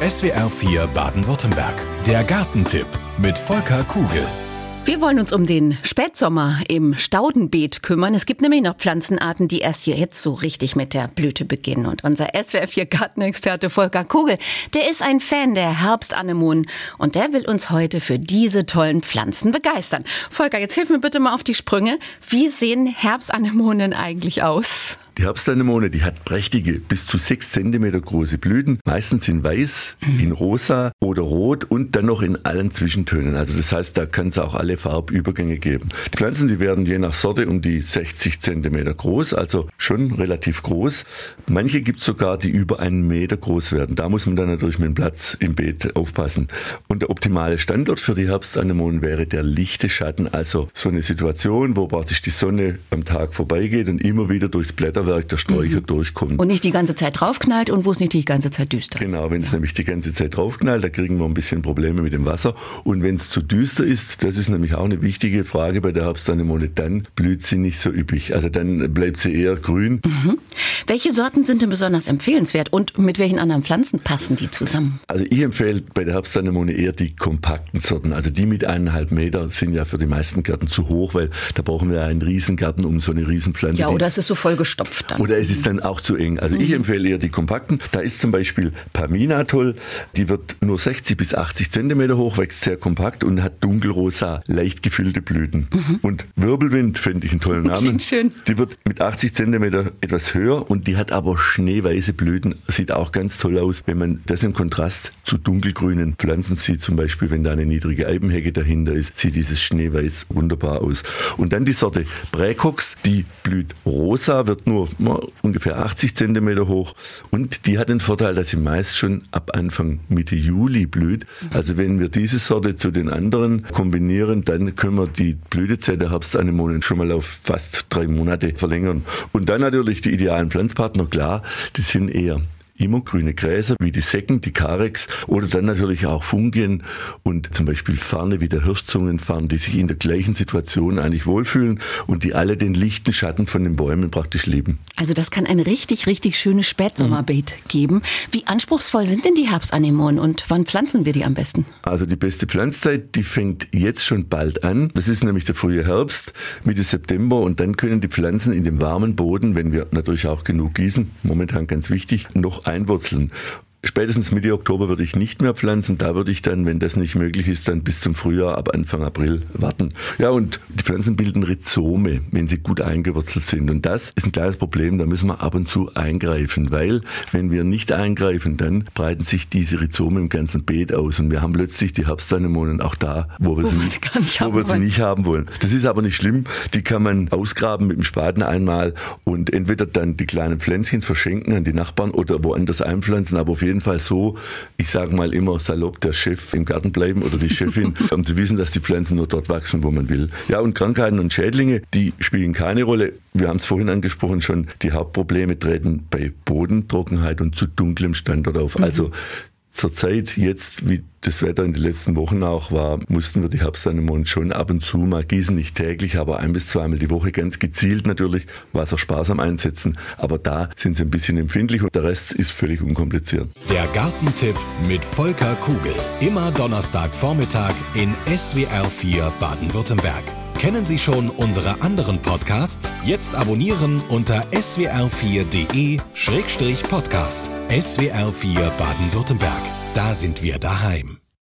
SWR 4 Baden-Württemberg. Der Gartentipp mit Volker Kugel. Wir wollen uns um den Spätsommer im Staudenbeet kümmern. Es gibt nämlich noch Pflanzenarten, die erst jetzt so richtig mit der Blüte beginnen. Und unser SWR4 Gartenexperte Volker Kugel, der ist ein Fan der Herbstanemonen und der will uns heute für diese tollen Pflanzen begeistern. Volker, jetzt hilf mir bitte mal auf die Sprünge. Wie sehen Herbstanemonen eigentlich aus? Die Herbstanemone, die hat prächtige, bis zu sechs Zentimeter große Blüten, meistens in weiß, mhm. in rosa oder rot und dann noch in allen Zwischentönen. Also das heißt, da kann es auch alle Farbübergänge geben. Die Pflanzen, die werden je nach Sorte um die 60 Zentimeter groß, also schon relativ groß. Manche gibt es sogar, die über einen Meter groß werden. Da muss man dann natürlich mit dem Platz im Beet aufpassen. Und der optimale Standort für die Herbstanemonen wäre der lichte Schatten, also so eine Situation, wo praktisch die Sonne am Tag vorbeigeht und immer wieder durchs Blätter Feuerwerk der Sträucher mhm. durchkommt. Und nicht die ganze Zeit draufknallt und wo es nicht die ganze Zeit düster ist. Genau, wenn es ja. nämlich die ganze Zeit draufknallt, da kriegen wir ein bisschen Probleme mit dem Wasser. Und wenn es zu düster ist, das ist nämlich auch eine wichtige Frage bei der Herbstanemone, dann blüht sie nicht so üppig. Also dann bleibt sie eher grün. Mhm. Welche Sorten sind denn besonders empfehlenswert und mit welchen anderen Pflanzen passen die zusammen? Also ich empfehle bei der Herbstanemone eher die kompakten Sorten. Also die mit eineinhalb Meter sind ja für die meisten Gärten zu hoch, weil da brauchen wir einen Riesengarten um so eine Riesenpflanze. Ja, oder es ist so vollgestopft dann. Oder es ist dann auch zu eng. Also ich mhm. empfehle eher die kompakten. Da ist zum Beispiel Pamina toll. Die wird nur 60 bis 80 Zentimeter hoch, wächst sehr kompakt und hat dunkelrosa, leicht gefüllte Blüten. Mhm. Und Wirbelwind finde ich einen tollen Namen. Klingt schön. Die wird mit 80 Zentimeter etwas höher und die hat aber schneeweiße Blüten. Sieht auch ganz toll aus, wenn man das im Kontrast zu dunkelgrünen Pflanzen sieht. Zum Beispiel, wenn da eine niedrige Eibenhecke dahinter ist, sieht dieses Schneeweiß wunderbar aus. Und dann die Sorte Präcox, die blüht rosa, wird nur ungefähr 80 Zentimeter hoch und die hat den Vorteil, dass sie meist schon ab Anfang Mitte Juli blüht. Also wenn wir diese Sorte zu den anderen kombinieren, dann können wir die Blütezeit der Herbstanemonen schon mal auf fast drei Monate verlängern. Und dann natürlich die idealen Pflanzpartner, klar, die sind eher immergrüne Gräser wie die Secken, die Karex oder dann natürlich auch Fungien und zum Beispiel Farne wie der Hirschzungenfarn, die sich in der gleichen Situation eigentlich wohlfühlen und die alle den lichten Schatten von den Bäumen praktisch lieben. Also das kann ein richtig, richtig schönes Spätsommerbeet mhm. geben. Wie anspruchsvoll sind denn die Herbstanemonen und wann pflanzen wir die am besten? Also die beste Pflanzzeit, die fängt jetzt schon bald an. Das ist nämlich der frühe Herbst, Mitte September und dann können die Pflanzen in dem warmen Boden, wenn wir natürlich auch genug gießen, momentan ganz wichtig, noch einwurzeln. Spätestens Mitte Oktober würde ich nicht mehr pflanzen. Da würde ich dann, wenn das nicht möglich ist, dann bis zum Frühjahr ab Anfang April warten. Ja, und die Pflanzen bilden Rhizome, wenn sie gut eingewurzelt sind. Und das ist ein kleines Problem. Da müssen wir ab und zu eingreifen, weil wenn wir nicht eingreifen, dann breiten sich diese Rhizome im ganzen Beet aus. Und wir haben plötzlich die Herbstanemonen auch da, wo wir, wo sie, gar nicht, wo wir sie nicht haben wollen. Das ist aber nicht schlimm. Die kann man ausgraben mit dem Spaten einmal und entweder dann die kleinen Pflänzchen verschenken an die Nachbarn oder woanders einpflanzen. Aber auf jeden jeden Fall so, ich sage mal immer salopp, der Chef im Garten bleiben oder die Chefin, um zu wissen, dass die Pflanzen nur dort wachsen, wo man will. Ja, und Krankheiten und Schädlinge, die spielen keine Rolle. Wir haben es vorhin angesprochen schon, die Hauptprobleme treten bei Bodentrockenheit und zu dunklem Standort auf. Also Zurzeit, jetzt wie das Wetter in den letzten Wochen auch war, mussten wir die Herbstanemonen schon ab und zu mal gießen, nicht täglich, aber ein bis zweimal die Woche, ganz gezielt natürlich, Wasser sparsam einsetzen. Aber da sind sie ein bisschen empfindlich und der Rest ist völlig unkompliziert. Der Gartentipp mit Volker Kugel. Immer Donnerstagvormittag in SWR 4 Baden-Württemberg. Kennen Sie schon unsere anderen Podcasts? Jetzt abonnieren unter swr4.de-podcast. SWR4 Baden-Württemberg. Da sind wir daheim.